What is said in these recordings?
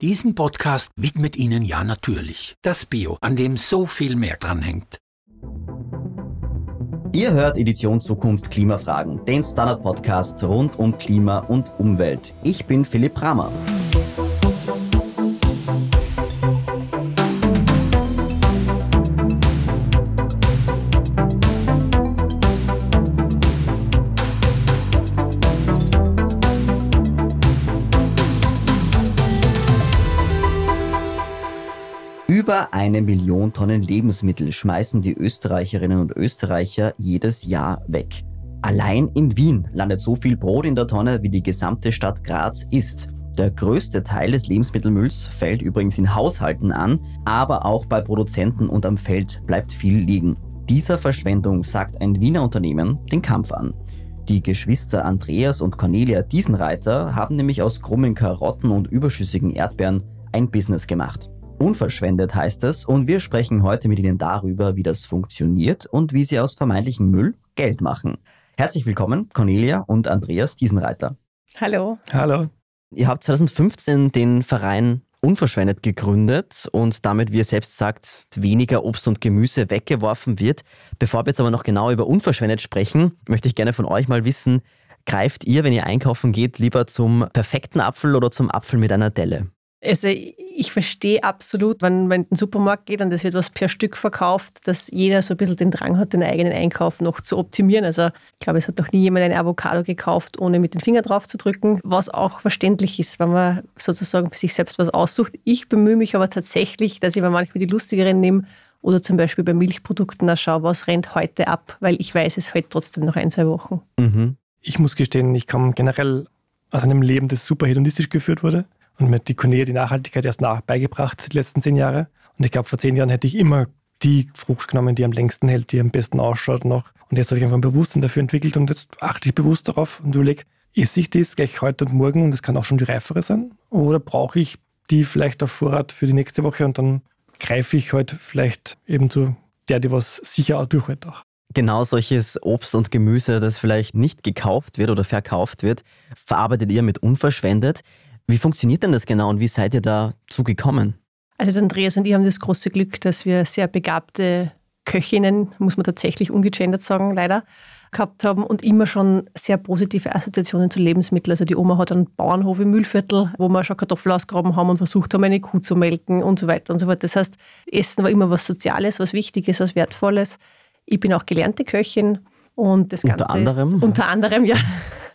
Diesen Podcast widmet Ihnen ja natürlich das Bio, an dem so viel mehr dranhängt. Ihr hört Edition Zukunft Klimafragen, den Standard-Podcast rund um Klima und Umwelt. Ich bin Philipp Rammer. Eine Million Tonnen Lebensmittel schmeißen die Österreicherinnen und Österreicher jedes Jahr weg. Allein in Wien landet so viel Brot in der Tonne, wie die gesamte Stadt Graz ist. Der größte Teil des Lebensmittelmülls fällt übrigens in Haushalten an, aber auch bei Produzenten und am Feld bleibt viel liegen. Dieser Verschwendung sagt ein Wiener Unternehmen den Kampf an. Die Geschwister Andreas und Cornelia Diesenreiter haben nämlich aus krummen Karotten und überschüssigen Erdbeeren ein Business gemacht. Unverschwendet heißt es und wir sprechen heute mit Ihnen darüber, wie das funktioniert und wie Sie aus vermeintlichem Müll Geld machen. Herzlich willkommen, Cornelia und Andreas Diesenreiter. Hallo. Hallo. Ihr habt 2015 den Verein Unverschwendet gegründet und damit, wie ihr selbst sagt, weniger Obst und Gemüse weggeworfen wird. Bevor wir jetzt aber noch genau über Unverschwendet sprechen, möchte ich gerne von euch mal wissen, greift ihr, wenn ihr einkaufen geht, lieber zum perfekten Apfel oder zum Apfel mit einer Delle? Also ich verstehe absolut, wenn man in den Supermarkt geht und es wird was per Stück verkauft, dass jeder so ein bisschen den Drang hat, den eigenen Einkauf noch zu optimieren. Also ich glaube, es hat doch nie jemand eine Avocado gekauft, ohne mit den Finger drauf zu drücken, was auch verständlich ist, wenn man sozusagen für sich selbst was aussucht. Ich bemühe mich aber tatsächlich, dass ich mir manchmal die lustigeren nehme oder zum Beispiel bei Milchprodukten schaue, was rennt heute ab, weil ich weiß, es hält trotzdem noch ein, zwei Wochen. Mhm. Ich muss gestehen, ich komme generell aus einem Leben, das super hedonistisch geführt wurde und mir hat die Cornelia die Nachhaltigkeit erst nach beigebracht, die letzten zehn Jahre. Und ich glaube, vor zehn Jahren hätte ich immer die Frucht genommen, die am längsten hält, die am besten ausschaut noch. Und jetzt habe ich einfach ein Bewusstsein dafür entwickelt und jetzt achte ich bewusst darauf und überlege, esse ich das gleich heute und morgen und das kann auch schon die reifere sein? Oder brauche ich die vielleicht auf Vorrat für die nächste Woche und dann greife ich heute vielleicht eben zu der, die was sicher auch durchhält auch. Genau solches Obst und Gemüse, das vielleicht nicht gekauft wird oder verkauft wird, verarbeitet ihr mit unverschwendet. Wie funktioniert denn das genau und wie seid ihr dazu gekommen? Also Andreas und ich haben das große Glück, dass wir sehr begabte Köchinnen, muss man tatsächlich ungegendert sagen, leider, gehabt haben und immer schon sehr positive Assoziationen zu Lebensmitteln. Also die Oma hat einen Bauernhof im Mühlviertel, wo wir schon Kartoffeln ausgraben haben und versucht haben, eine Kuh zu melken und so weiter und so fort. Das heißt, Essen war immer was Soziales, was Wichtiges, was Wertvolles. Ich bin auch gelernte Köchin und das unter Ganze anderem? ist unter anderem ja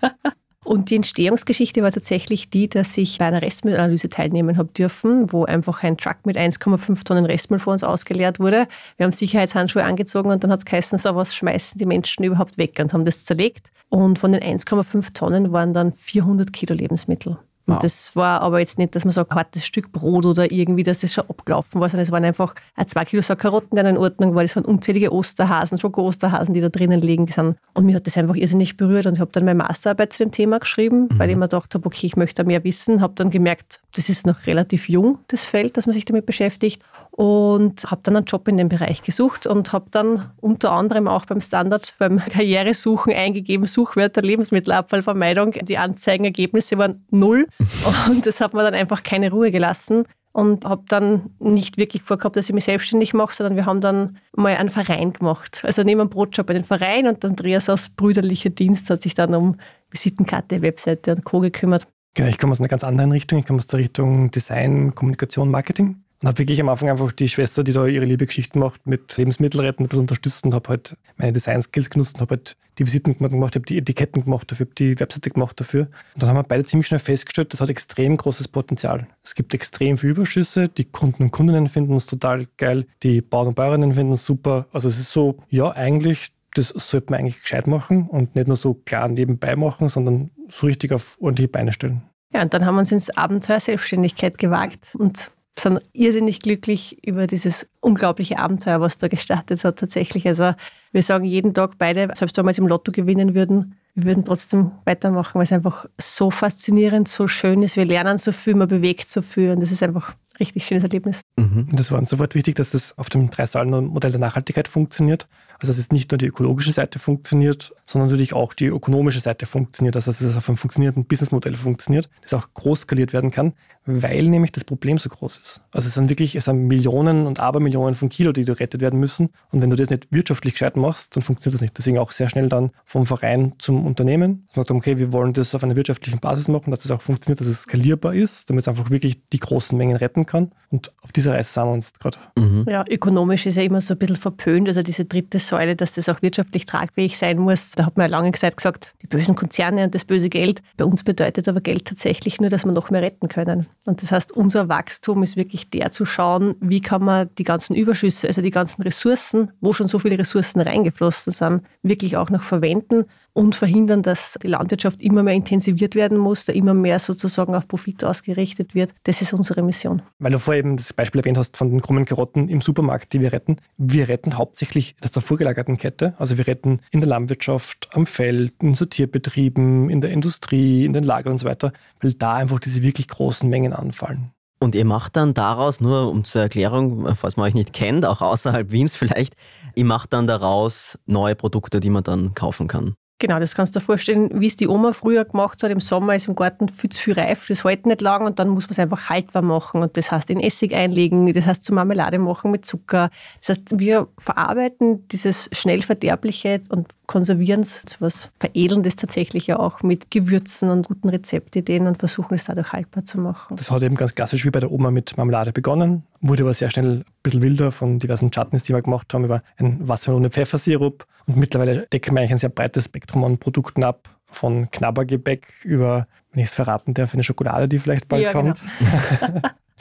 Und die Entstehungsgeschichte war tatsächlich die, dass ich bei einer Restmüllanalyse teilnehmen habe dürfen, wo einfach ein Truck mit 1,5 Tonnen Restmüll vor uns ausgeleert wurde. Wir haben Sicherheitshandschuhe angezogen und dann hat es geheißen, so was schmeißen die Menschen überhaupt weg und haben das zerlegt. Und von den 1,5 Tonnen waren dann 400 Kilo Lebensmittel. Und wow. das war aber jetzt nicht, dass man sagt, hartes Stück Brot oder irgendwie, dass es schon abgelaufen war, sondern es waren einfach zwei Kilo Sack Karotten, die in Ordnung waren. Es waren unzählige Osterhasen, Schoko-Osterhasen, die da drinnen liegen sind. Und mir hat das einfach irrsinnig berührt und ich habe dann meine Masterarbeit zu dem Thema geschrieben, mhm. weil ich mir gedacht habe, okay, ich möchte da mehr wissen. Habe dann gemerkt, das ist noch relativ jung, das Feld, dass man sich damit beschäftigt und habe dann einen Job in dem Bereich gesucht und habe dann unter anderem auch beim Standard, beim Karrieresuchen eingegeben, Suchwörter Lebensmittelabfallvermeidung. Die Anzeigenergebnisse waren null und das hat mir dann einfach keine Ruhe gelassen und habe dann nicht wirklich vorgehabt, dass ich mich selbstständig mache, sondern wir haben dann mal einen Verein gemacht. Also neben einem Brotjob bei den Verein und Andreas aus brüderlicher Dienst hat sich dann um Visitenkarte, Webseite und Co. gekümmert. Genau, ich komme aus einer ganz anderen Richtung. Ich komme aus der Richtung Design, Kommunikation, Marketing. Und habe wirklich am Anfang einfach die Schwester, die da ihre Liebe-Geschichten macht, mit Lebensmittelretten ein bisschen unterstützt und habe halt meine Design-Skills genutzt und habe halt die Visiten gemacht, habe die Etiketten gemacht dafür, habe die Webseite gemacht dafür. Und dann haben wir beide ziemlich schnell festgestellt, das hat extrem großes Potenzial. Es gibt extrem viele Überschüsse, die Kunden und Kundinnen finden es total geil, die Bauern und Bäuerinnen finden es super. Also es ist so, ja, eigentlich, das sollte man eigentlich gescheit machen und nicht nur so klar nebenbei machen, sondern so richtig auf ordentliche Beine stellen. Ja, und dann haben wir uns ins Abenteuer Selbstständigkeit gewagt und sind irrsinnig glücklich über dieses unglaubliche Abenteuer, was da gestartet hat tatsächlich. Also wir sagen jeden Tag beide, selbst wenn wir es im Lotto gewinnen würden, wir würden trotzdem weitermachen, weil es einfach so faszinierend, so schön ist. Wir lernen so viel, man bewegt so viel und das ist einfach richtig schönes Erlebnis. Mhm. Das war uns sofort wichtig, dass das auf dem Drei-Säulen-Modell der Nachhaltigkeit funktioniert. Also dass es nicht nur die ökologische Seite funktioniert, sondern natürlich auch die ökonomische Seite funktioniert, also dass es auf einem funktionierenden Businessmodell funktioniert, das auch groß skaliert werden kann, weil nämlich das Problem so groß ist. Also es sind wirklich es sind Millionen und Abermillionen von Kilo, die gerettet werden müssen. Und wenn du das nicht wirtschaftlich gescheit machst, dann funktioniert das nicht. Deswegen auch sehr schnell dann vom Verein zum Unternehmen. Man sagt, okay, wir wollen das auf einer wirtschaftlichen Basis machen, dass das auch funktioniert, dass es skalierbar ist, damit es einfach wirklich die großen Mengen retten kann. Und auf dieser Reise sind wir uns gerade. Mhm. Ja, ökonomisch ist ja immer so ein bisschen verpönt. Also diese dritte Säule, dass das auch wirtschaftlich tragfähig sein muss. Da hat man ja lange Zeit gesagt, die bösen Konzerne und das böse Geld. Bei uns bedeutet aber Geld tatsächlich nur, dass wir noch mehr retten können. Und das heißt, unser Wachstum ist wirklich der zu schauen, wie kann man die ganzen Überschüsse, also die ganzen Ressourcen, wo schon so viele Ressourcen reingeflossen sind, wirklich auch noch verwenden und verhindern, dass die Landwirtschaft immer mehr intensiviert werden muss, da immer mehr sozusagen auf Profit ausgerichtet wird. Das ist unsere Mission. Weil du vorher eben das Beispiel erwähnt hast von den krummen Karotten im Supermarkt, die wir retten. Wir retten hauptsächlich das der vorgelagerten Kette. Also wir retten in der Landwirtschaft, am Feld, in Sortierbetrieben, in der Industrie, in den Lagern und so weiter, weil da einfach diese wirklich großen Mengen anfallen. Und ihr macht dann daraus, nur um zur Erklärung, falls man euch nicht kennt, auch außerhalb Wiens vielleicht, ihr macht dann daraus neue Produkte, die man dann kaufen kann. Genau, das kannst du dir vorstellen, wie es die Oma früher gemacht hat. Im Sommer ist im Garten viel zu viel reif, das hält nicht lang und dann muss man es einfach haltbar machen. Und das heißt in Essig einlegen, das heißt zu Marmelade machen mit Zucker. Das heißt, wir verarbeiten dieses schnell verderbliche und konservieren es zu was Veredelndes tatsächlich ja auch mit Gewürzen und guten Rezeptideen und versuchen es dadurch haltbar zu machen. Das hat eben ganz klassisch wie bei der Oma mit Marmelade begonnen, wurde aber sehr schnell ein bisschen wilder von diversen Chutneys, die wir gemacht haben, über ein Wasser- und Pfeffersirup. Und mittlerweile decken wir eigentlich ein sehr breites Spektrum an Produkten ab, von Knabbergebäck über, wenn ich es verraten darf, eine Schokolade, die vielleicht bald ja, kommt.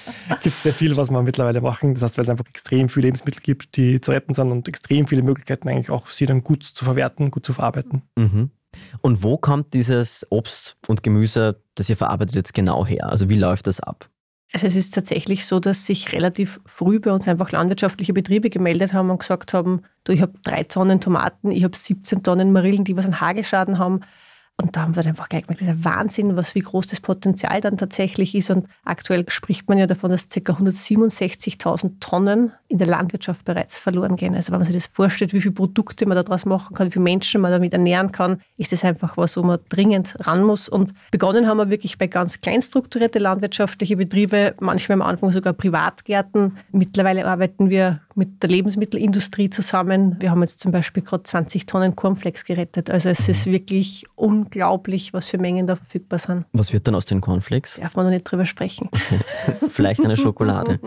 Genau. gibt es sehr viel, was man mittlerweile machen. Das heißt, weil es einfach extrem viele Lebensmittel gibt, die zu retten sind und extrem viele Möglichkeiten eigentlich auch, sie dann gut zu verwerten, gut zu verarbeiten. Mhm. Und wo kommt dieses Obst und Gemüse, das ihr verarbeitet, jetzt genau her? Also wie läuft das ab? Also es ist tatsächlich so, dass sich relativ früh bei uns einfach landwirtschaftliche Betriebe gemeldet haben und gesagt haben, du, ich habe drei Tonnen Tomaten, ich habe 17 Tonnen Marillen, die was an Hageschaden haben. Und da haben wir einfach gemerkt, dieser Wahnsinn, was wie groß das Potenzial dann tatsächlich ist. Und aktuell spricht man ja davon, dass ca. 167.000 Tonnen in der Landwirtschaft bereits verloren gehen. Also wenn man sich das vorstellt, wie viele Produkte man daraus machen kann, wie viele Menschen man damit ernähren kann, ist das einfach was, wo man dringend ran muss. Und begonnen haben wir wirklich bei ganz klein strukturierte landwirtschaftliche Betriebe, manchmal am Anfang sogar Privatgärten. Mittlerweile arbeiten wir mit der Lebensmittelindustrie zusammen. Wir haben jetzt zum Beispiel gerade 20 Tonnen Cornflakes gerettet. Also es ist wirklich unglaublich, was für Mengen da verfügbar sind. Was wird dann aus den Cornflakes? Darf man noch nicht drüber sprechen. Vielleicht eine Schokolade.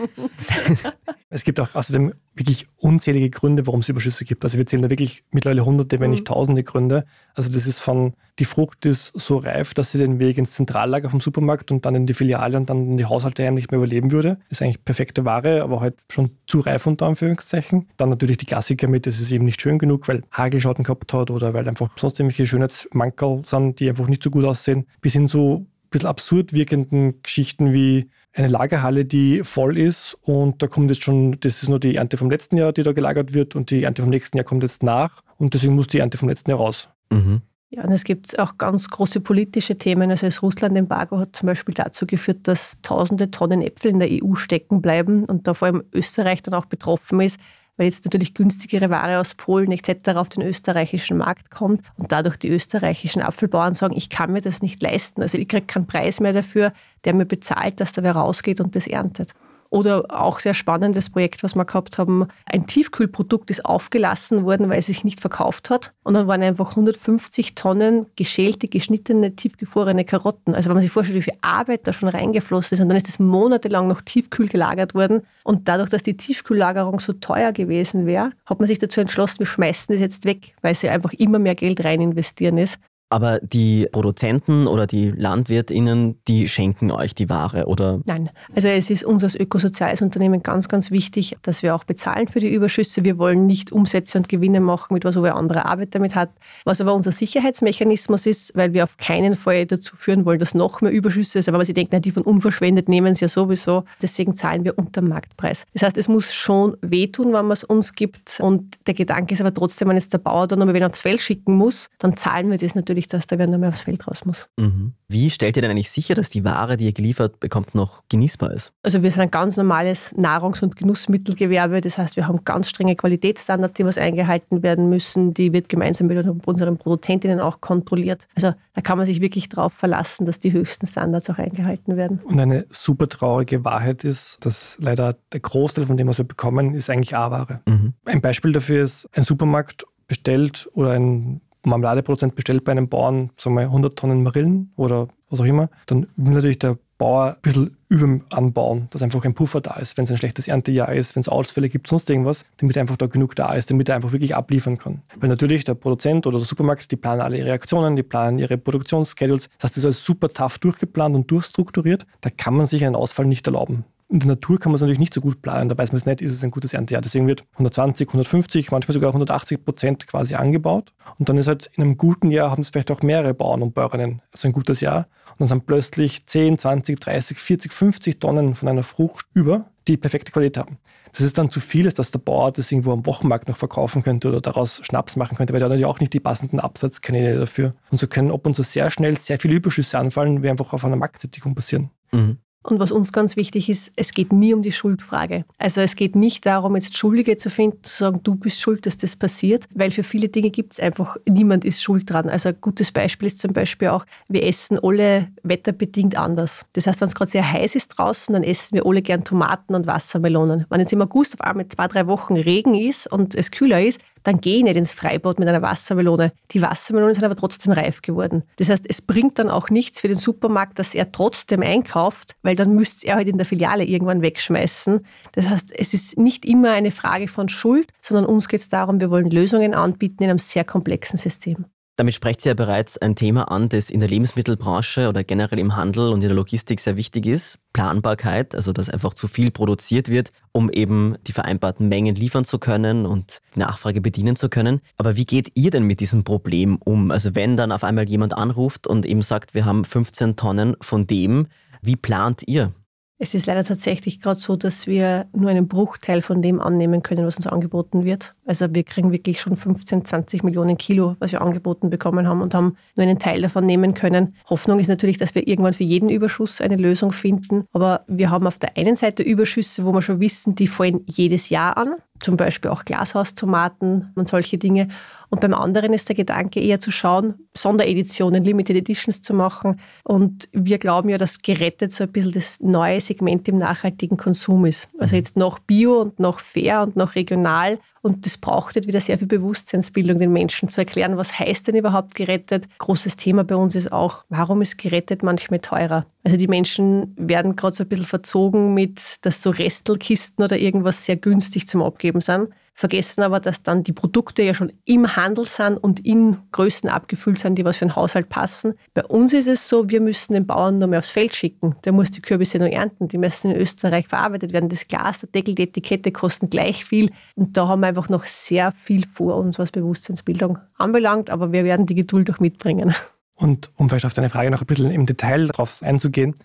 es gibt auch außerdem wirklich unzählige Gründe, warum es Überschüsse gibt. Also wir zählen da wirklich mittlerweile hunderte, wenn nicht mhm. tausende Gründe. Also das ist von, die Frucht ist so reif, dass sie den Weg ins Zentrallager vom Supermarkt und dann in die Filiale und dann in die Haushalte nicht mehr überleben würde. Ist eigentlich perfekte Ware, aber halt schon zu reif unter Anführungszeichen. Dann natürlich die Klassiker mit, es ist eben nicht schön genug, weil Hagelschatten gehabt hat oder weil einfach sonst irgendwelche Schönheitsmankerl sind, die einfach nicht so gut aussehen. Bis hin zu ein bisschen absurd wirkenden Geschichten wie eine Lagerhalle, die voll ist und da kommt jetzt schon, das ist nur die Ernte vom letzten Jahr, die da gelagert wird und die Ernte vom nächsten Jahr kommt jetzt nach und deswegen muss die Ernte vom letzten Jahr raus. Mhm. Ja, und es gibt auch ganz große politische Themen. Also das Russland-Embargo hat zum Beispiel dazu geführt, dass tausende Tonnen Äpfel in der EU stecken bleiben und da vor allem Österreich dann auch betroffen ist, weil jetzt natürlich günstigere Ware aus Polen etc. auf den österreichischen Markt kommt und dadurch die österreichischen Apfelbauern sagen, ich kann mir das nicht leisten. Also ich kriege keinen Preis mehr dafür, der mir bezahlt, dass da wer rausgeht und das erntet. Oder auch sehr spannendes Projekt, was wir gehabt haben. Ein Tiefkühlprodukt ist aufgelassen worden, weil es sich nicht verkauft hat. Und dann waren einfach 150 Tonnen geschälte, geschnittene, tiefgefrorene Karotten. Also wenn man sich vorstellt, wie viel Arbeit da schon reingeflossen ist. Und dann ist das monatelang noch tiefkühl gelagert worden. Und dadurch, dass die Tiefkühllagerung so teuer gewesen wäre, hat man sich dazu entschlossen, wir schmeißen das jetzt weg, weil sie einfach immer mehr Geld rein investieren ist. Aber die Produzenten oder die LandwirtInnen, die schenken euch die Ware, oder? Nein. Also es ist uns als ökosoziales Unternehmen ganz, ganz wichtig, dass wir auch bezahlen für die Überschüsse. Wir wollen nicht Umsätze und Gewinne machen mit was, wer andere Arbeit damit hat. Was aber unser Sicherheitsmechanismus ist, weil wir auf keinen Fall dazu führen wollen, dass noch mehr Überschüsse ist. Aber sich denkt, na, die von unverschwendet nehmen es ja sowieso. Deswegen zahlen wir unter Marktpreis. Das heißt, es muss schon wehtun, wenn man es uns gibt. Und der Gedanke ist aber trotzdem, wenn jetzt der Bauer dann noch mal wen aufs Feld schicken muss, dann zahlen wir das natürlich wichtig, dass da gar nicht mehr aufs Feld raus muss. Mhm. Wie stellt ihr denn eigentlich sicher, dass die Ware, die ihr geliefert bekommt, noch genießbar ist? Also wir sind ein ganz normales Nahrungs- und Genussmittelgewerbe. Das heißt, wir haben ganz strenge Qualitätsstandards, die was eingehalten werden müssen. Die wird gemeinsam mit unseren Produzentinnen auch kontrolliert. Also da kann man sich wirklich darauf verlassen, dass die höchsten Standards auch eingehalten werden. Und eine super traurige Wahrheit ist, dass leider der Großteil von dem, was wir bekommen, ist eigentlich A-Ware. Mhm. Ein Beispiel dafür ist, ein Supermarkt bestellt oder ein Marmeladeproduzent bestellt bei einem Bauern sagen wir, 100 Tonnen Marillen oder was auch immer, dann will natürlich der Bauer ein bisschen über anbauen, dass einfach ein Puffer da ist, wenn es ein schlechtes Erntejahr ist, wenn es Ausfälle gibt, sonst irgendwas, damit einfach da genug da ist, damit er einfach wirklich abliefern kann. Weil natürlich der Produzent oder der Supermarkt, die planen alle ihre Aktionen, die planen ihre Produktionsschedules. Das heißt, das ist alles super tough durchgeplant und durchstrukturiert. Da kann man sich einen Ausfall nicht erlauben. In der Natur kann man es natürlich nicht so gut planen. Da weiß man es nicht, ist es ein gutes Erntejahr. Deswegen wird 120, 150, manchmal sogar 180 Prozent quasi angebaut. Und dann ist halt in einem guten Jahr haben es vielleicht auch mehrere Bauern und Bäuerinnen. Also ein gutes Jahr. Und dann sind plötzlich 10, 20, 30, 40, 50 Tonnen von einer Frucht über, die perfekte Qualität haben. Das ist dann zu viel, dass der Bauer das irgendwo am Wochenmarkt noch verkaufen könnte oder daraus Schnaps machen könnte, weil der hat natürlich auch nicht die passenden Absatzkanäle dafür. Und so können ob und so sehr schnell sehr viele Überschüsse anfallen, wie einfach auf einer Marktsättigung passieren. Mhm. Und was uns ganz wichtig ist, es geht nie um die Schuldfrage. Also es geht nicht darum, jetzt Schuldige zu finden, zu sagen, du bist schuld, dass das passiert, weil für viele Dinge gibt es einfach, niemand ist schuld dran. Also ein gutes Beispiel ist zum Beispiel auch, wir essen alle wetterbedingt anders. Das heißt, wenn es gerade sehr heiß ist draußen, dann essen wir alle gern Tomaten und Wassermelonen. Wenn jetzt im August auf einmal zwei, drei Wochen Regen ist und es kühler ist, dann geh nicht ins Freibad mit einer Wassermelone. Die Wassermelonen sind aber trotzdem reif geworden. Das heißt, es bringt dann auch nichts für den Supermarkt, dass er trotzdem einkauft, weil dann müsste er halt in der Filiale irgendwann wegschmeißen. Das heißt, es ist nicht immer eine Frage von Schuld, sondern uns geht es darum, wir wollen Lösungen anbieten in einem sehr komplexen System. Damit sprecht sie ja bereits ein Thema an, das in der Lebensmittelbranche oder generell im Handel und in der Logistik sehr wichtig ist. Planbarkeit, also dass einfach zu viel produziert wird, um eben die vereinbarten Mengen liefern zu können und die Nachfrage bedienen zu können. Aber wie geht ihr denn mit diesem Problem um? Also wenn dann auf einmal jemand anruft und eben sagt, wir haben 15 Tonnen von dem, wie plant ihr? Es ist leider tatsächlich gerade so, dass wir nur einen Bruchteil von dem annehmen können, was uns angeboten wird. Also wir kriegen wirklich schon 15, 20 Millionen Kilo, was wir angeboten bekommen haben und haben nur einen Teil davon nehmen können. Hoffnung ist natürlich, dass wir irgendwann für jeden Überschuss eine Lösung finden. Aber wir haben auf der einen Seite Überschüsse, wo wir schon wissen, die fallen jedes Jahr an zum Beispiel auch Glashaustomaten und solche Dinge. Und beim anderen ist der Gedanke eher zu schauen, Sondereditionen, Limited Editions zu machen. Und wir glauben ja, dass gerettet so ein bisschen das neue Segment im nachhaltigen Konsum ist. Also mhm. jetzt noch bio und noch fair und noch regional. Und das braucht jetzt wieder sehr viel Bewusstseinsbildung, den Menschen zu erklären, was heißt denn überhaupt gerettet. Großes Thema bei uns ist auch, warum ist gerettet manchmal teurer? Also die Menschen werden gerade so ein bisschen verzogen mit, dass so Restelkisten oder irgendwas sehr günstig zum Abgeben sind vergessen aber, dass dann die Produkte ja schon im Handel sind und in Größen abgefüllt sind, die was für den Haushalt passen. Bei uns ist es so, wir müssen den Bauern nur mehr aufs Feld schicken. Der muss die Kürbisse nur ernten. Die müssen in Österreich verarbeitet werden. Das Glas, der Deckel, die Etikette kosten gleich viel. Und da haben wir einfach noch sehr viel vor uns, was Bewusstseinsbildung anbelangt. Aber wir werden die Geduld auch mitbringen. Und um vielleicht auf deine Frage noch ein bisschen im Detail darauf einzugehen,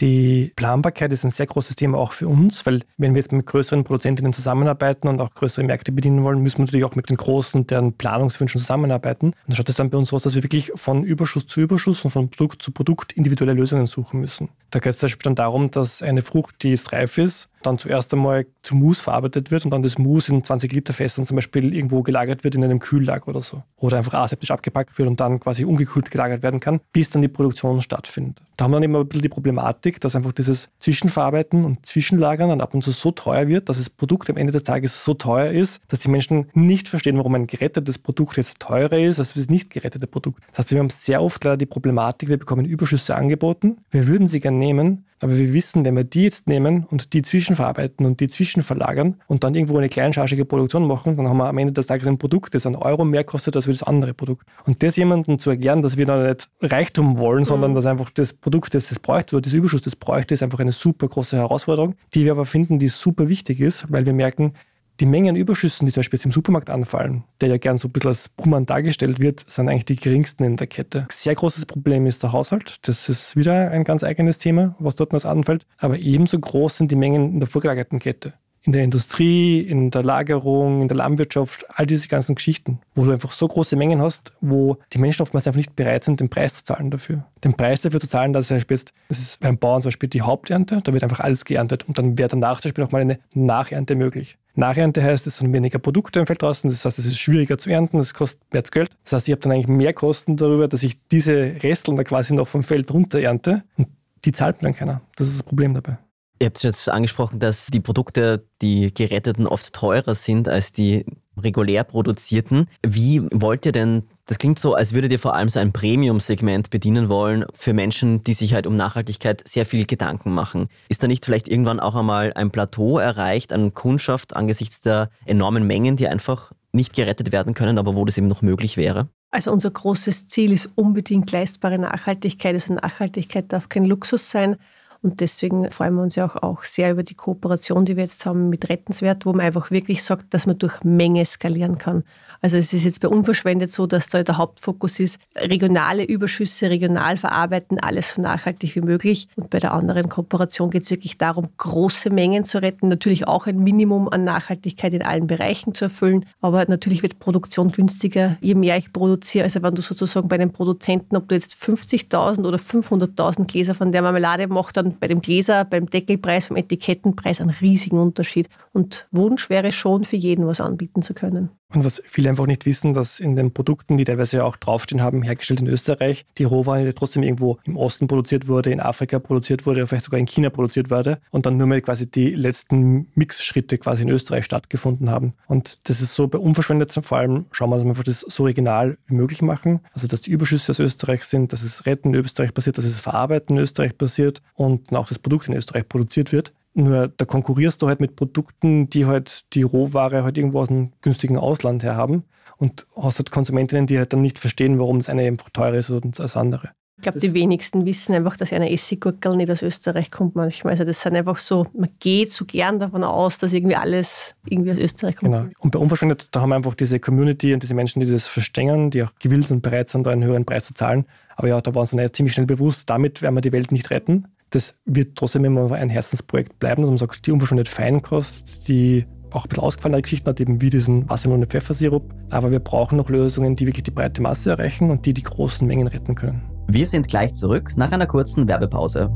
die Planbarkeit ist ein sehr großes Thema auch für uns, weil wenn wir jetzt mit größeren Produzentinnen zusammenarbeiten und auch größere Märkte bedienen wollen, müssen wir natürlich auch mit den großen, deren Planungswünschen zusammenarbeiten. Und da schaut es dann bei uns so aus, dass wir wirklich von Überschuss zu Überschuss und von Produkt zu Produkt individuelle Lösungen suchen müssen. Da geht es zum Beispiel dann darum, dass eine Frucht, die jetzt reif ist, dann zuerst einmal zu Mus verarbeitet wird und dann das Mus in 20 Liter Fässern zum Beispiel irgendwo gelagert wird in einem Kühllager oder so. Oder einfach aseptisch abgepackt wird und dann quasi ungekühlt gelagert werden kann, bis dann die Produktion stattfindet. Da haben wir dann immer ein bisschen die Problematik, dass einfach dieses Zwischenverarbeiten und Zwischenlagern dann ab und zu so teuer wird, dass das Produkt am Ende des Tages so teuer ist, dass die Menschen nicht verstehen, warum ein gerettetes Produkt jetzt teurer ist als das nicht gerettete Produkt. Das heißt, wir haben sehr oft leider die Problematik, wir bekommen Überschüsse angeboten, wir würden sie gerne nehmen, aber wir wissen, wenn wir die jetzt nehmen und die zwischenverarbeiten und die zwischenverlagern und dann irgendwo eine kleinchargige Produktion machen, dann haben wir am Ende des Tages ein Produkt, das einen Euro mehr kostet als das andere Produkt. Und das jemandem zu erklären, dass wir da nicht Reichtum wollen, mhm. sondern dass einfach das Produkt, das das bräuchte oder das Überschuss, das bräuchte, ist einfach eine super große Herausforderung, die wir aber finden, die super wichtig ist, weil wir merken, die Mengen Überschüssen, die zum Beispiel jetzt im Supermarkt anfallen, der ja gern so ein bisschen als Buhmann dargestellt wird, sind eigentlich die geringsten in der Kette. Sehr großes Problem ist der Haushalt. Das ist wieder ein ganz eigenes Thema, was dort noch anfällt. Aber ebenso groß sind die Mengen in der vorgelagerten Kette. in der Industrie, in der Lagerung, in der Landwirtschaft, all diese ganzen Geschichten, wo du einfach so große Mengen hast, wo die Menschen oftmals einfach nicht bereit sind, den Preis zu zahlen dafür. Den Preis dafür zu zahlen, dass er das ist beim Bauern zum Beispiel die Haupternte, da wird einfach alles geerntet und dann wäre danach zum Beispiel auch mal eine Nachernte möglich. Nachernte heißt, es sind weniger Produkte im Feld draußen, das heißt, es ist schwieriger zu ernten, es kostet mehr Geld. Das heißt, ich habe dann eigentlich mehr Kosten darüber, dass ich diese Resteln da quasi noch vom Feld runter ernte und die zahlt mir dann keiner. Das ist das Problem dabei. Ihr habt jetzt angesprochen, dass die Produkte, die geretteten, oft teurer sind als die regulär produzierten. Wie wollt ihr denn, das klingt so, als würdet ihr vor allem so ein Premium-Segment bedienen wollen für Menschen, die sich halt um Nachhaltigkeit sehr viel Gedanken machen. Ist da nicht vielleicht irgendwann auch einmal ein Plateau erreicht an Kundschaft angesichts der enormen Mengen, die einfach nicht gerettet werden können, aber wo das eben noch möglich wäre? Also unser großes Ziel ist unbedingt leistbare Nachhaltigkeit. Also Nachhaltigkeit darf kein Luxus sein. Und deswegen freuen wir uns ja auch, auch sehr über die Kooperation, die wir jetzt haben mit Rettenswert, wo man einfach wirklich sagt, dass man durch Menge skalieren kann. Also es ist jetzt bei Unverschwendet so, dass da der Hauptfokus ist, regionale Überschüsse regional verarbeiten, alles so nachhaltig wie möglich. Und bei der anderen Kooperation geht es wirklich darum, große Mengen zu retten, natürlich auch ein Minimum an Nachhaltigkeit in allen Bereichen zu erfüllen. Aber natürlich wird Produktion günstiger, je mehr ich produziere. Also wenn du sozusagen bei einem Produzenten, ob du jetzt 50.000 oder 500.000 Gläser von der Marmelade machst, dann bei dem Gläser, beim Deckelpreis, beim Etikettenpreis einen riesigen Unterschied. Und Wunsch wäre schon für jeden was anbieten zu können. Und was viele einfach nicht wissen, dass in den Produkten, die teilweise ja auch draufstehen haben, hergestellt in Österreich, die Rohware trotzdem irgendwo im Osten produziert wurde, in Afrika produziert wurde, vielleicht sogar in China produziert wurde und dann nur mal quasi die letzten Mixschritte quasi in Österreich stattgefunden haben. Und das ist so bei unverschwendet vor allem, schauen wir uns einfach das so regional wie möglich machen. Also, dass die Überschüsse aus Österreich sind, dass es Retten in Österreich passiert, dass es Verarbeiten in Österreich passiert und auch das Produkt in Österreich produziert wird. Nur da konkurrierst du halt mit Produkten, die halt die Rohware halt irgendwo aus einem günstigen Ausland her haben und hast halt Konsumentinnen, die halt dann nicht verstehen, warum das eine einfach teurer ist als das andere. Ich glaube, die wenigsten wissen einfach, dass eine Essiggurkel nicht aus Österreich kommt manchmal. Also das sind einfach so, man geht so gern davon aus, dass irgendwie alles irgendwie aus Österreich kommt. Genau. Und bei Unverschwendet, da haben wir einfach diese Community und diese Menschen, die das verstehen, die auch gewillt und bereit sind, da einen höheren Preis zu zahlen. Aber ja, da waren sie ziemlich schnell bewusst, damit werden wir die Welt nicht retten das wird trotzdem immer ein Herzensprojekt bleiben, dass man sagt, die unverschwendete Feinkost, die auch ein bisschen ausgefallene Geschichten hat, eben wie diesen Wassermelone Pfeffersirup. Aber wir brauchen noch Lösungen, die wirklich die breite Masse erreichen und die die großen Mengen retten können. Wir sind gleich zurück nach einer kurzen Werbepause.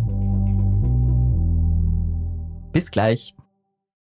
Bis gleich.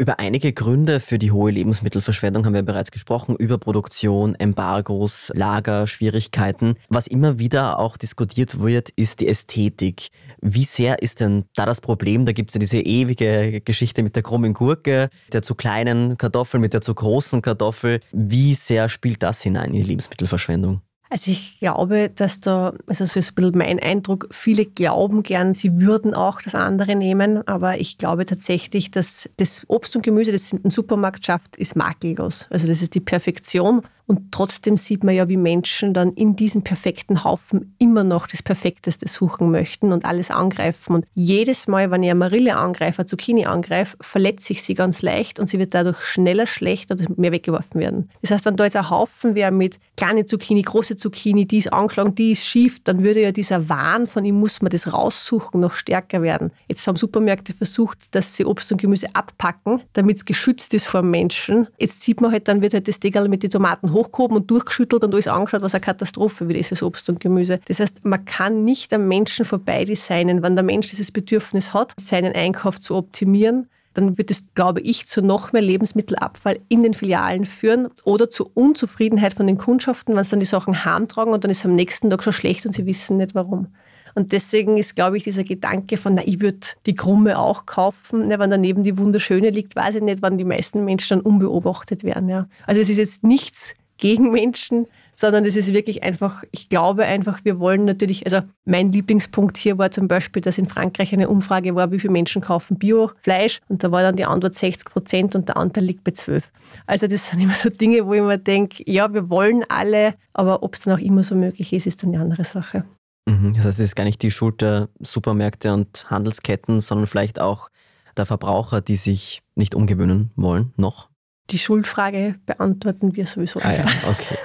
Über einige Gründe für die hohe Lebensmittelverschwendung haben wir bereits gesprochen. Überproduktion, Embargos, Lager, Schwierigkeiten. Was immer wieder auch diskutiert wird, ist die Ästhetik. Wie sehr ist denn da das Problem? Da gibt es ja diese ewige Geschichte mit der krummen Gurke, der zu kleinen Kartoffel mit der zu großen Kartoffel. Wie sehr spielt das hinein in die Lebensmittelverschwendung? Also ich glaube, dass da, also so ist ein bisschen mein Eindruck, viele glauben gern, sie würden auch das andere nehmen, aber ich glaube tatsächlich, dass das Obst und Gemüse, das in den Supermarkt schafft, ist makellos. Also das ist die Perfektion Und trotzdem sieht man ja, wie Menschen dann in diesem perfekten Haufen immer noch das Perfekteste suchen möchten und alles angreifen. Und jedes Mal, wenn ich eine Marille angreife, Zucchini angreife, verletze ich sie ganz leicht und sie wird dadurch schneller schlecht oder mehr weggeworfen werden. Das heißt, wenn da jetzt ein Haufen wäre mit kleine Zucchini, große Zucchini, die ist angeschlagen, die ist schief, dann würde ja dieser Wahn von ihm muss man das raussuchen noch stärker werden. Jetzt haben Supermärkte versucht, dass sie Obst und Gemüse abpacken, damit es geschützt ist vor Menschen. Jetzt sieht man halt, dann wird halt das Deckel mit den Tomaten hochgehoben und durchgeschüttelt und alles angeschaut, was eine Katastrophe wieder ist Obst und Gemüse. Das heißt, man kann nicht am Menschen vorbei designen, wenn der Mensch dieses Bedürfnis hat, seinen Einkauf zu optimieren dann wird es, glaube ich, zu noch mehr Lebensmittelabfall in den Filialen führen oder zu Unzufriedenheit von den Kundschaften, wenn sie dann die Sachen heimtragen und dann ist es am nächsten Tag schon schlecht und sie wissen nicht warum. Und deswegen ist, glaube ich, dieser Gedanke von, na, ich würde die Krumme auch kaufen, ne, wenn daneben die Wunderschöne liegt, weiß ich nicht, wann die meisten Menschen dann unbeobachtet werden. Ja. Also es ist jetzt nichts gegen Menschen, sondern es ist wirklich einfach, ich glaube einfach, wir wollen natürlich, also mein Lieblingspunkt hier war zum Beispiel, dass in Frankreich eine Umfrage war, wie viele Menschen kaufen Biofleisch und da war dann die Antwort 60 Prozent und der Anteil liegt bei 12. Also das sind immer so Dinge, wo ich mir denke, ja, wir wollen alle, aber ob es dann auch immer so möglich ist, ist dann eine andere Sache. Mhm. Das heißt, es ist gar nicht die Schuld der Supermärkte und Handelsketten, sondern vielleicht auch der Verbraucher, die sich nicht umgewöhnen wollen, noch? Die Schuldfrage beantworten wir sowieso. Ah, ja, okay.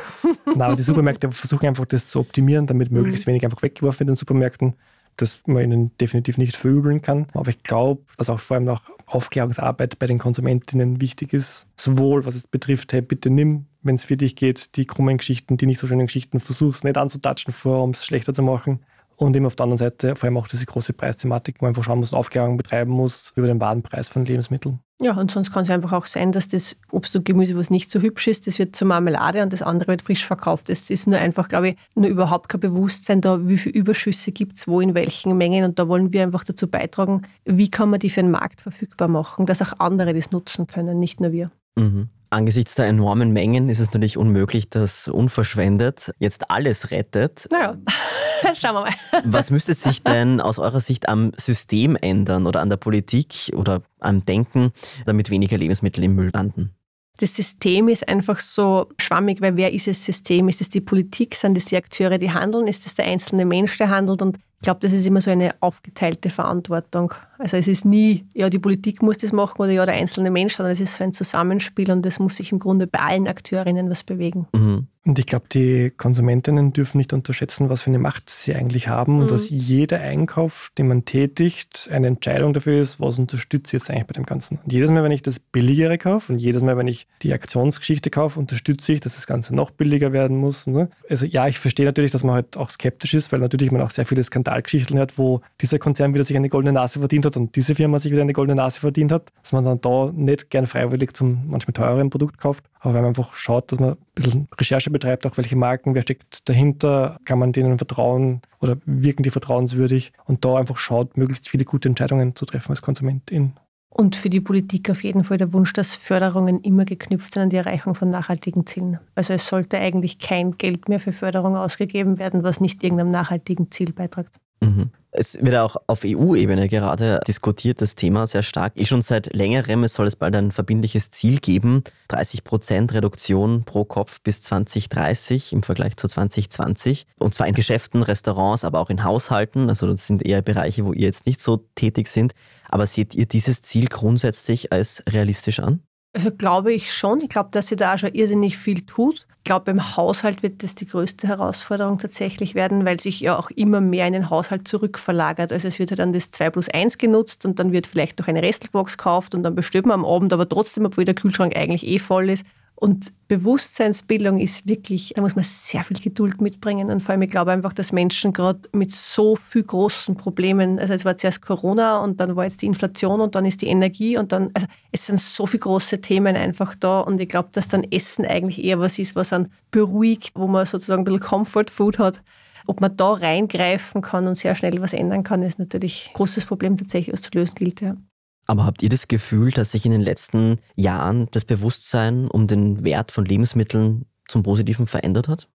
Nein, aber die Supermärkte versuchen einfach das zu optimieren, damit möglichst mhm. wenig einfach weggeworfen wird in den Supermärkten, das man ihnen definitiv nicht verübeln kann. Aber ich glaube, dass auch vor allem noch Aufklärungsarbeit bei den Konsumentinnen wichtig ist. Sowohl was es betrifft, hey, bitte nimm, wenn es für dich geht, die krummen Geschichten, die nicht so schönen Geschichten, versuch es nicht anzutatschen vor, um es schlechter zu machen. Und eben auf der anderen Seite vor allem auch diese große Preisthematik, wo man einfach schauen muss, Aufklärung betreiben muss über den Warenpreis von Lebensmitteln. Ja, und sonst kann es einfach auch sein, dass das Obst und Gemüse, was nicht so hübsch ist, das wird zur Marmelade und das andere wird frisch verkauft. Es ist nur einfach, glaube ich, nur überhaupt kein Bewusstsein da, wie viele Überschüsse gibt es, wo in welchen Mengen. Und da wollen wir einfach dazu beitragen, wie kann man die für den Markt verfügbar machen, dass auch andere das nutzen können, nicht nur wir. Mhm. Angesichts der enormen Mengen ist es natürlich unmöglich, dass unverschwendet jetzt alles rettet. Naja, schauen wir mal. Was müsste sich denn aus eurer Sicht am System ändern oder an der Politik oder am Denken, damit weniger Lebensmittel im Müll landen? Das System ist einfach so schwammig, weil wer ist das System? Ist es die Politik? Sind es die Akteure, die handeln? Ist es der einzelne Mensch, der handelt? Und ich glaube, das ist immer so eine aufgeteilte Verantwortung. Also es ist nie, ja, die Politik muss das machen oder ja, der einzelne Mensch, sondern es ist so ein Zusammenspiel und es muss sich im Grunde bei allen Akteurinnen was bewegen. Mhm. Und ich glaube, die Konsumentinnen dürfen nicht unterschätzen, was für eine Macht sie eigentlich haben mhm. und dass jeder Einkauf, den man tätigt, eine Entscheidung dafür ist, was unterstütze ich jetzt eigentlich bei dem Ganzen. Und jedes Mal, wenn ich das Billigere kaufe und jedes Mal, wenn ich die Aktionsgeschichte kaufe, unterstütze ich, dass das Ganze noch billiger werden muss. Ne? Also ja, ich verstehe natürlich, dass man halt auch skeptisch ist, weil natürlich man auch sehr viele Skandalgeschichten hat, wo dieser Konzern wieder sich eine goldene Nase verdient hat und diese Firma sich wieder eine goldene Nase verdient hat, dass man dann da nicht gern freiwillig zum manchmal teureren Produkt kauft, aber wenn man einfach schaut, dass man ein bisschen Recherche betreibt, auch welche Marken, wer steckt dahinter, kann man denen vertrauen oder wirken die vertrauenswürdig und da einfach schaut, möglichst viele gute Entscheidungen zu treffen als Konsumentin. Und für die Politik auf jeden Fall der Wunsch, dass Förderungen immer geknüpft sind an die Erreichung von nachhaltigen Zielen. Also es sollte eigentlich kein Geld mehr für Förderung ausgegeben werden, was nicht irgendeinem nachhaltigen Ziel beiträgt. Mhm. Es wird auch auf EU-Ebene gerade diskutiert, das Thema sehr stark. Eh schon seit längerem, es soll es bald ein verbindliches Ziel geben. 30 Prozent Reduktion pro Kopf bis 2030 im Vergleich zu 2020. Und zwar in Geschäften, Restaurants, aber auch in Haushalten. Also das sind eher Bereiche, wo ihr jetzt nicht so tätig sind. Aber seht ihr dieses Ziel grundsätzlich als realistisch an? Also glaube ich schon. Ich glaube, dass sie da auch schon irrsinnig viel tut. Ich glaube, im Haushalt wird das die größte Herausforderung tatsächlich werden, weil sich ja auch immer mehr in den Haushalt zurückverlagert. Also es wird ja dann das 2 plus 1 genutzt und dann wird vielleicht noch eine Restelbox gekauft und dann bestellt man am Abend, aber trotzdem, obwohl der Kühlschrank eigentlich eh voll ist. Und Bewusstseinsbildung ist wirklich, da muss man sehr viel Geduld mitbringen. Und vor allem, ich glaube einfach, dass Menschen gerade mit so viel großen Problemen, also es war zuerst Corona und dann war jetzt die Inflation und dann ist die Energie und dann, also es sind so viele große Themen einfach da. Und ich glaube, dass dann Essen eigentlich eher was ist, was einen beruhigt, wo man sozusagen ein bisschen Comfort Food hat. Ob man da reingreifen kann und sehr schnell was ändern kann, ist natürlich ein großes Problem tatsächlich, was zu lösen gilt. Ja. Aber habt ihr das Gefühl, dass sich in den letzten Jahren das Bewusstsein um den Wert von Lebensmitteln zum Positiven verändert hat?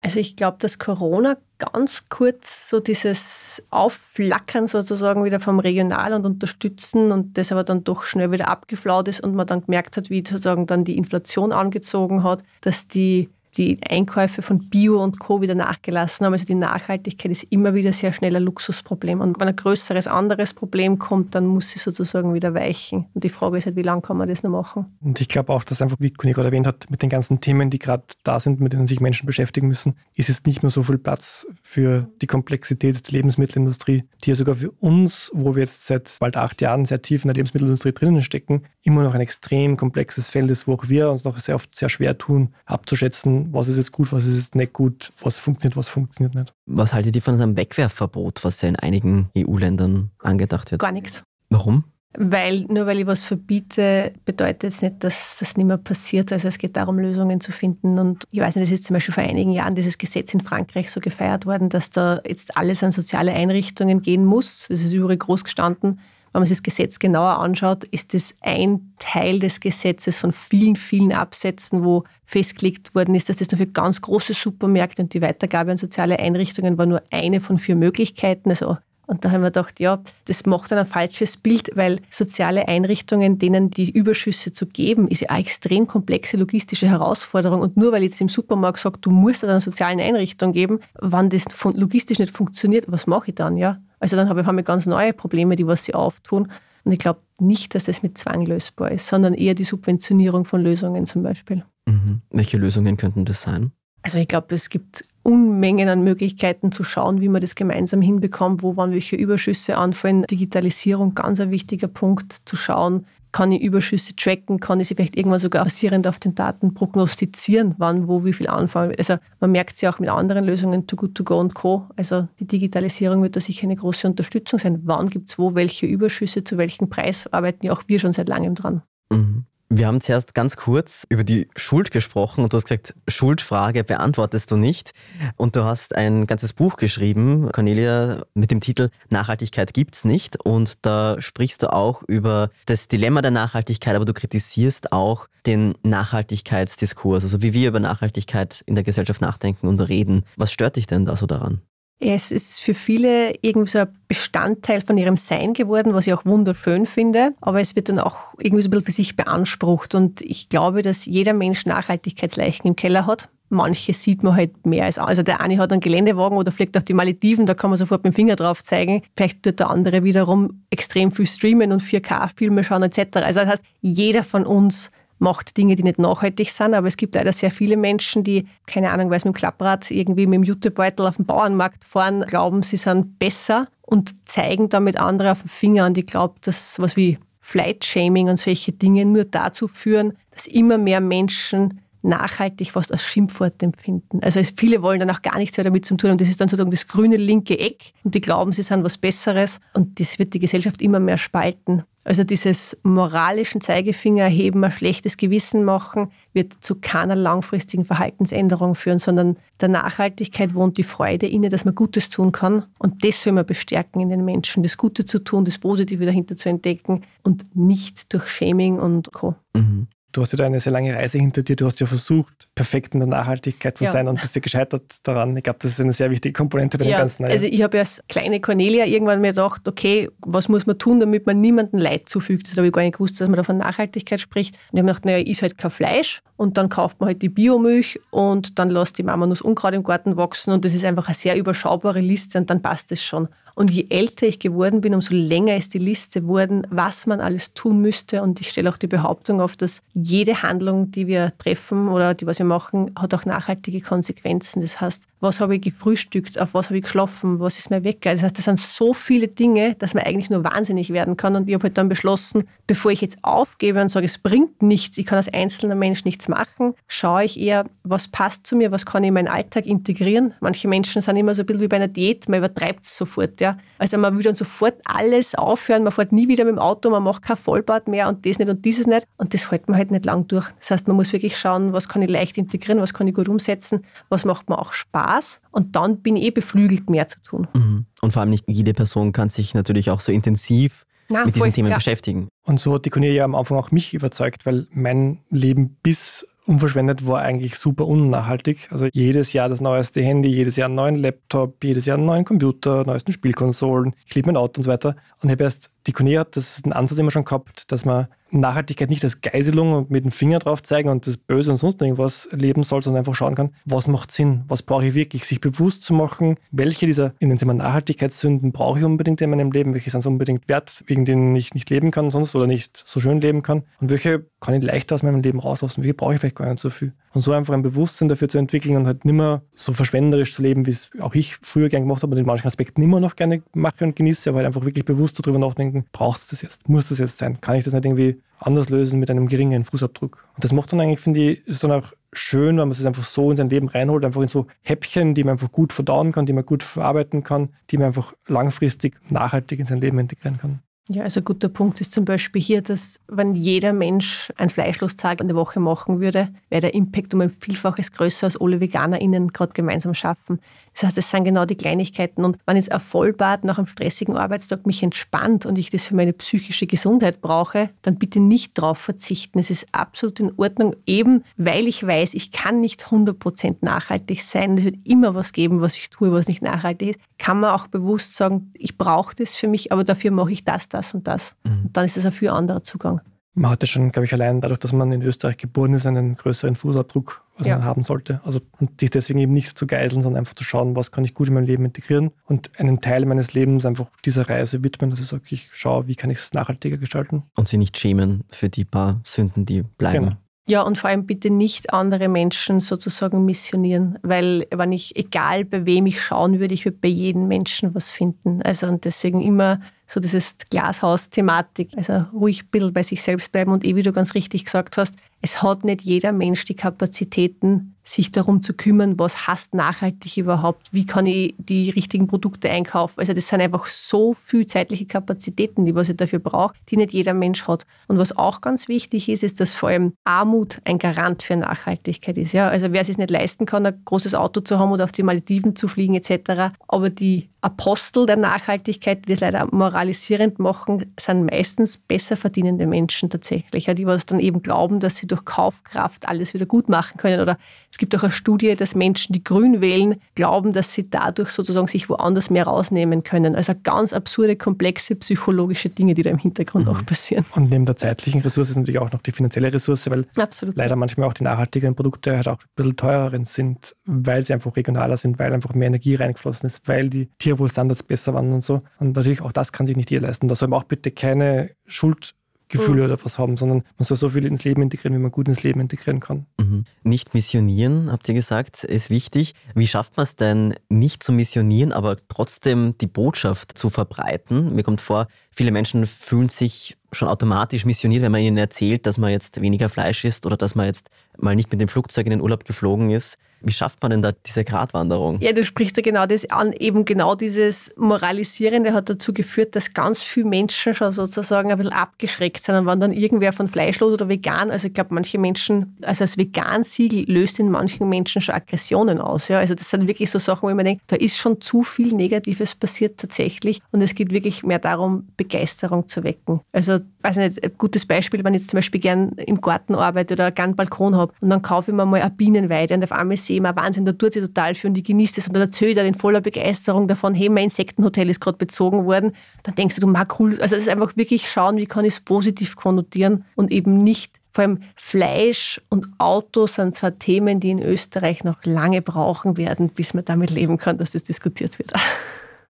Also ich glaube, dass Corona ganz kurz so dieses Aufflackern sozusagen wieder vom Regional und Unterstützen und das aber dann doch schnell wieder abgeflaut ist und man dann gemerkt hat, wie sozusagen dann die Inflation angezogen hat, dass die die Einkäufe von Bio und Co. wieder nachgelassen haben. Also die Nachhaltigkeit ist immer wieder sehr schnell ein Luxusproblem. Und wenn ein größeres anderes Problem kommt, dann muss sie sozusagen wieder weichen. Und die Frage ist halt, wie lange kann man das noch machen? Und ich glaube auch, dass einfach, wie Conny gerade erwähnt hat, mit den ganzen Themen, die gerade da sind, mit denen sich Menschen beschäftigen müssen, ist jetzt nicht mehr so viel Platz für die Komplexität der Lebensmittelindustrie, die ja sogar für uns, wo wir jetzt seit bald acht Jahren sehr tief in der Lebensmittelindustrie drinnen stecken, immer noch ein extrem komplexes Feld ist, wo auch wir uns noch sehr oft sehr schwer tun, abzuschätzen, was ist jetzt gut, was ist jetzt nicht gut, was funktioniert, was funktioniert nicht. Was haltet ihr von einem Wegwerfverbot, was ja in einigen EU-Ländern angedacht wird? Gar nichts. Warum? Weil nur weil ich was verbiete, bedeutet es nicht, dass das nicht mehr passiert. Also es geht darum, Lösungen zu finden. Und ich weiß nicht, es ist zum Beispiel vor einigen Jahren dieses Gesetz in Frankreich so gefeiert worden, dass da jetzt alles an soziale Einrichtungen gehen muss. Das ist übrigens groß gestanden. Wenn man sich das Gesetz genauer anschaut, ist das ein Teil des Gesetzes von vielen, vielen Absätzen, wo festgelegt worden ist, dass das nur für ganz große Supermärkte und die Weitergabe an soziale Einrichtungen war nur eine von vier Möglichkeiten. Also und da haben wir gedacht, ja, das macht dann ein falsches Bild, weil soziale Einrichtungen, denen die Überschüsse zu geben, ist ja eine extrem komplexe logistische Herausforderung. Und nur weil jetzt im Supermarkt sagt, du musst eine soziale Einrichtung geben, wenn das logistisch nicht funktioniert, was mache ich dann? Ja? Also dann haben wir ganz neue Probleme, die was sie auftun. Und ich glaube nicht, dass das mit Zwang lösbar ist, sondern eher die Subventionierung von Lösungen zum Beispiel. Mhm. Welche Lösungen könnten das sein? Also ich glaube, es gibt Unmengen an Möglichkeiten zu schauen, wie man das gemeinsam hinbekommt, wo wann welche Überschüsse anfallen. Digitalisierung, ganz ein wichtiger Punkt, zu schauen, kann ich Überschüsse tracken, kann ich sie vielleicht irgendwann sogar basierend auf den Daten prognostizieren, wann, wo, wie viel anfangen. Also man merkt es ja auch mit anderen Lösungen, Too Good To Go und Co. Also die Digitalisierung wird da sicher eine große Unterstützung sein. Wann gibt es wo welche Überschüsse, zu welchem Preis, arbeiten ja auch wir schon seit langem dran. Mhm. Wir haben zuerst ganz kurz über die Schuld gesprochen und du hast gesagt, Schuldfrage beantwortest du nicht. Und du hast ein ganzes Buch geschrieben, Cornelia, mit dem Titel Nachhaltigkeit gibt's nicht. Und da sprichst du auch über das Dilemma der Nachhaltigkeit, aber du kritisierst auch den Nachhaltigkeitsdiskurs, also wie wir über Nachhaltigkeit in der Gesellschaft nachdenken und reden. Was stört dich denn da so daran? Es ist für viele irgendwie so ein Bestandteil von ihrem Sein geworden, was ich auch wunderschön finde. Aber es wird dann auch irgendwie so ein bisschen für sich beansprucht. Und ich glaube, dass jeder Mensch Nachhaltigkeitsleichen im Keller hat. Manche sieht man halt mehr als Also der eine hat einen Geländewagen oder fliegt auf die Malediven, da kann man sofort mit dem Finger drauf zeigen. Vielleicht tut der andere wiederum extrem viel streamen und 4K-Filme schauen etc. Also das heißt, jeder von uns macht Dinge, die nicht nachhaltig sind. Aber es gibt leider sehr viele Menschen, die, keine Ahnung, weil sie mit dem Klapprad irgendwie mit dem Jutebeutel auf dem Bauernmarkt fahren, glauben, sie sind besser und zeigen damit andere auf den Finger. Und ich glaube, dass was wie Flight-Shaming und solche Dinge nur dazu führen, dass immer mehr Menschen nachhaltig fast als Schimpfwort empfinden. Also viele wollen dann auch gar nichts mehr damit zu tun und das ist dann sozusagen das grüne linke Eck und die glauben, sie sind was Besseres und das wird die Gesellschaft immer mehr spalten. Also dieses moralischen Zeigefinger erheben, ein schlechtes Gewissen machen, wird zu keiner langfristigen Verhaltensänderung führen, sondern der Nachhaltigkeit wohnt die Freude inne, dass man Gutes tun kann. Und das soll man bestärken in den Menschen, das Gute zu tun, das Positive dahinter zu entdecken und nicht durch Shaming und Co. Mhm. Du hast ja da eine sehr lange Reise hinter dir. Du hast ja versucht, perfekt in der Nachhaltigkeit zu ja. sein und bist ja gescheitert daran. Ich glaube, das ist eine sehr wichtige Komponente bei ja. dem Ganzen. Also ich habe ja als kleine Cornelia irgendwann mir gedacht, okay, was muss man tun, damit man niemandem Leid zufügt? Das habe ich gar nicht gewusst, dass man da von Nachhaltigkeit spricht. Und ich habe mir gedacht, naja, ich halt kein Fleisch und dann kauft man halt die Biomilch und dann lässt die Mama nur das Unkraut im Garten wachsen und das ist einfach eine sehr überschaubare Liste und dann passt es schon. Und je älter ich geworden bin, umso länger ist die Liste geworden, was man alles tun müsste. Und ich stelle auch die Behauptung auf, dass jede Handlung, die wir treffen oder die, was wir machen, hat auch nachhaltige Konsequenzen. Das heißt, was habe ich gefrühstückt, auf was habe ich geschlafen, was ist mir weg. Das heißt, das sind so viele Dinge, dass man eigentlich nur wahnsinnig werden kann. Und ich habe halt dann beschlossen, bevor ich jetzt aufgebe und sage, es bringt nichts, ich kann als einzelner Mensch nichts machen, schaue ich eher, was passt zu mir, was kann ich in meinen Alltag integrieren. Manche Menschen sind immer so ein bisschen wie bei einer Diät, man übertreibt es sofort. Ja. Also man will dann sofort alles aufhören, man fährt nie wieder mit dem Auto, man macht kein Vollbad mehr und das nicht und dieses nicht. Und das hält man halt nicht lang durch. Das heißt, man muss wirklich schauen, was kann ich leicht integrieren, was kann ich gut umsetzen, was macht mir auch Spaß. Und dann bin ich eh beflügelt, mehr zu tun. Mhm. Und vor allem nicht jede Person kann sich natürlich auch so intensiv Nein, mit voll, diesen Themen ja. beschäftigen. Und so hat die Cornelia am Anfang auch mich überzeugt, weil mein Leben bis unverschwendet war eigentlich super unnachhaltig. Also jedes Jahr das neueste Handy, jedes Jahr einen neuen Laptop, jedes Jahr einen neuen Computer, neuesten Spielkonsolen. Ich liebe mein Auto und so weiter. Und habe erst die Kone hat das einen Ansatz immer schon gehabt, dass man Nachhaltigkeit nicht als Geiselung und mit dem Finger drauf zeigen und das Böse und sonst irgendwas leben soll, sondern einfach schauen kann, was macht Sinn, was brauche ich wirklich, sich bewusst zu machen, welche dieser, nennen Sie mal Nachhaltigkeitssünden brauche ich unbedingt in meinem Leben, welche sind es unbedingt wert, wegen denen ich nicht leben kann sonst oder nicht so schön leben kann? Und welche kann ich leichter aus meinem Leben rauslassen, welche brauche ich vielleicht gar nicht so viel. Und so einfach ein Bewusstsein dafür zu entwickeln und halt nicht mehr so verschwenderisch zu leben, wie es auch ich früher gerne gemacht habe und in manchen Aspekten immer noch gerne mache und genieße, aber halt einfach wirklich bewusst darüber nachdenken, brauchst du das jetzt, muss das jetzt sein, kann ich das nicht irgendwie anders lösen mit einem geringeren Fußabdruck. Und das macht dann eigentlich, finde ich, ist dann auch schön, wenn man es einfach so in sein Leben reinholt, einfach in so Häppchen, die man einfach gut verdauen kann, die man gut verarbeiten kann, die man einfach langfristig, nachhaltig in sein Leben integrieren kann. Ja, also ein guter Punkt ist zum Beispiel hier, dass wenn jeder Mensch einen Fleischlostag in der Woche machen würde, wäre der Impact um ein Vielfaches größer, als alle VeganerInnen gerade gemeinsam schaffen. Das heißt, es sind genau die Kleinigkeiten. Und wenn jetzt ein Vollbad nach einem stressigen Arbeitstag mich entspannt und ich das für meine psychische Gesundheit brauche, dann bitte nicht darauf verzichten. Es ist absolut in Ordnung, eben weil ich weiß, ich kann nicht 100% nachhaltig sein. Es wird immer was geben, was ich tue, was nicht nachhaltig ist. Kann man auch bewusst sagen, ich brauche das für mich, aber dafür mache ich das, das und das. Mhm. Und dann ist es ein viel anderer Zugang. Man hatte schon, glaube ich, allein dadurch, dass man in Österreich geboren ist, einen größeren Fußabdruck was ja. man haben sollte. Also und sich deswegen eben nicht zu geiseln, sondern einfach zu schauen, was kann ich gut in mein Leben integrieren und einen Teil meines Lebens einfach dieser Reise widmen, dass ich sage, ich schaue, wie kann ich es nachhaltiger gestalten. Und sie nicht schämen für die paar Sünden, die bleiben. Genau. Ja, und vor allem bitte nicht andere Menschen sozusagen missionieren, weil wenn ich, egal bei wem ich schauen würde, ich würde bei jedem Menschen was finden. Also und deswegen immer so dieses Glashaus-Thematik, also ruhig ein bisschen bei sich selbst bleiben und eh, wie du ganz richtig gesagt hast, es hat nicht jeder Mensch die Kapazitäten, sich darum zu kümmern, was heißt nachhaltig überhaupt, wie kann ich die richtigen Produkte einkaufen. Also das sind einfach so viel zeitliche Kapazitäten, die was ich dafür brauche, die nicht jeder Mensch hat. Und was auch ganz wichtig ist, ist, dass vor allem Armut ein Garant für Nachhaltigkeit ist. Ja? Also wer es sich nicht leisten kann, ein großes Auto zu haben oder auf die Malediven zu fliegen etc., aber die Apostel der Nachhaltigkeit, die das leider moralisierend machen, sind meistens besser verdienende Menschen tatsächlich, die was dann eben glauben, dass sie durch Kaufkraft alles wieder gut machen können oder es gibt auch eine Studie, dass Menschen, die grün wählen, glauben, dass sie dadurch sozusagen sich woanders mehr rausnehmen können. Also ganz absurde, komplexe psychologische Dinge, die da im Hintergrund mhm. auch passieren. Und neben der zeitlichen Ressource ist natürlich auch noch die finanzielle Ressource, weil Absolut. leider manchmal auch die nachhaltigeren Produkte halt auch ein bisschen teurer sind, weil sie einfach regionaler sind, weil einfach mehr Energie reingeflossen ist, weil die Tierwohlstandards besser waren und so. Und natürlich auch das kann sich nicht jeder leisten. Da soll man auch bitte keine Schuld Gefühle mhm. oder was haben, sondern man soll so viel ins Leben integrieren, wie man gut ins Leben integrieren kann. Mhm. Nicht missionieren, habt ihr gesagt, ist wichtig. Wie schafft man es denn, nicht zu missionieren, aber trotzdem die Botschaft zu verbreiten? Mir kommt vor, viele Menschen fühlen sich schon automatisch missioniert, wenn man ihnen erzählt, dass man jetzt weniger Fleisch isst oder dass man jetzt mal nicht mit dem Flugzeug in den Urlaub geflogen ist. Wie schafft man denn da diese Gratwanderung? Ja, du sprichst ja genau das an. Eben genau dieses Moralisierende hat dazu geführt, dass ganz viele Menschen schon sozusagen ein bisschen abgeschreckt sind und waren dann irgendwer von fleischlos oder vegan. Also ich glaube, manche Menschen, also das Vegan-Siegel löst in manchen Menschen schon Aggressionen aus. Ja? Also das sind wirklich so Sachen, wo ich mir denke, da ist schon zu viel Negatives passiert tatsächlich und es geht wirklich mehr darum, Begeisterung zu wecken. Also, weiß nicht, ein gutes Beispiel, wenn ich jetzt zum Beispiel gern im Garten arbeite oder gern einen Balkon habe und dann kaufe ich mir mal eine Bienenweide und auf einmal sehe ich mir, Wahnsinn, da tut sie total viel und ich genieße das und dann erzähle ich dann in voller Begeisterung davon, hey, mein Insektenhotel ist gerade bezogen worden. Dann denkst du, du mag cool. Also, es ist einfach wirklich schauen, wie kann ich es positiv konnotieren und eben nicht vor allem Fleisch und Auto sind zwar Themen, die in Österreich noch lange brauchen werden, bis man damit leben kann, dass das diskutiert wird.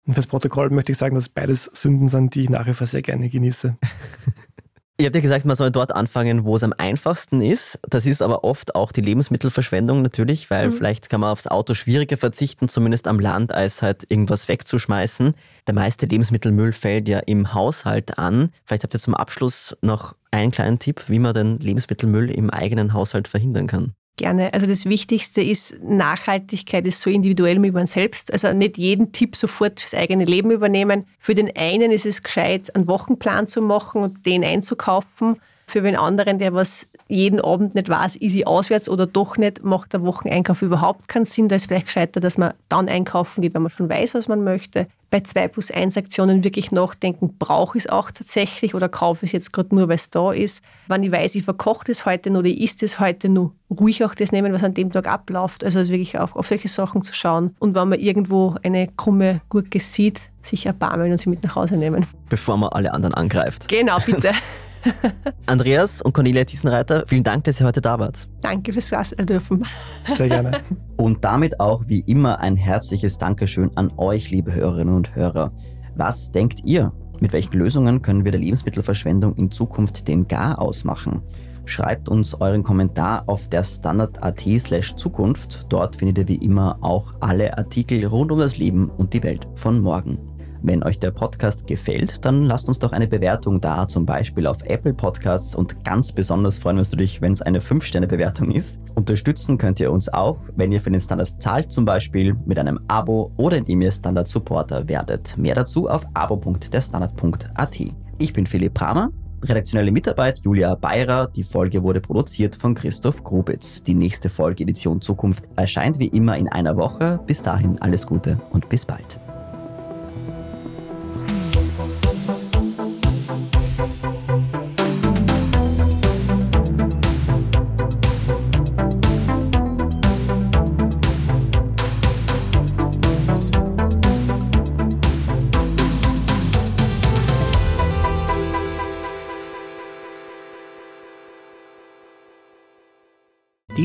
Und fürs Protokoll möchte ich sagen, dass beides Sünden sind, die ich nach wie vor sehr gerne genieße. Ihr habt ja gesagt, man soll dort anfangen, wo es am einfachsten ist. Das ist aber oft auch die Lebensmittelverschwendung natürlich, weil mhm. vielleicht kann man aufs Auto schwieriger verzichten, zumindest am Land, als halt irgendwas wegzuschmeißen. Der meiste Lebensmittelmüll fällt ja im Haushalt an. Vielleicht habt ihr zum Abschluss noch einen kleinen Tipp, wie man den Lebensmittelmüll im eigenen Haushalt verhindern kann. Gerne. Also das Wichtigste ist, Nachhaltigkeit ist so individuell wie man selbst. Also nicht jeden Tipp sofort fürs eigene Leben übernehmen. Für den einen ist es gescheit, einen Wochenplan zu machen und den einzukaufen. Für den anderen, der was jeden Abend nicht weiß, ist ich auswärts oder doch nicht, macht der Wocheneinkauf überhaupt keinen Sinn. Da ist vielleicht gescheiter, dass man dann einkaufen geht, wenn man schon weiß, was man möchte. Bei 2 plus 1 Aktionen wirklich nachdenken, brauche ich es auch tatsächlich oder kaufe ich es jetzt gerade nur, weil es da ist. Wenn ich weiß, ich verkoche das heute noch oder ich isst es heute nur, ruhig auch das nehmen, was an dem Tag abläuft. Also wirklich auf, auf solche Sachen zu schauen. Und wenn man irgendwo eine krumme Gurke sieht, sich erbarmen und sie mit nach Hause nehmen. Bevor man alle anderen angreift. Genau, bitte. Andreas und Cornelia Thiesenreiter, vielen Dank, dass ihr heute da wart. Danke fürs Gast dürfen. Sehr gerne. Und damit auch wie immer ein herzliches Dankeschön an euch, liebe Hörerinnen und Hörer. Was denkt ihr? Mit welchen Lösungen können wir der Lebensmittelverschwendung in Zukunft den Gar ausmachen? Schreibt uns euren Kommentar auf der Standard.at slash Zukunft. Dort findet ihr wie immer auch alle Artikel rund um das Leben und die Welt von morgen. Wenn euch der Podcast gefällt, dann lasst uns doch eine Bewertung da, zum Beispiel auf Apple Podcasts und ganz besonders freuen wir uns natürlich, wenn es eine 5-Sterne-Bewertung ist. Unterstützen könnt ihr uns auch, wenn ihr für den Standard zahlt, zum Beispiel mit einem Abo oder indem ihr Standard-Supporter werdet. Mehr dazu auf abo.derstandard.at. Ich bin Philipp Pramer. Redaktionelle Mitarbeit Julia Beirer. Die Folge wurde produziert von Christoph Grubitz. Die nächste Folge Edition Zukunft erscheint wie immer in einer Woche. Bis dahin alles Gute und bis bald.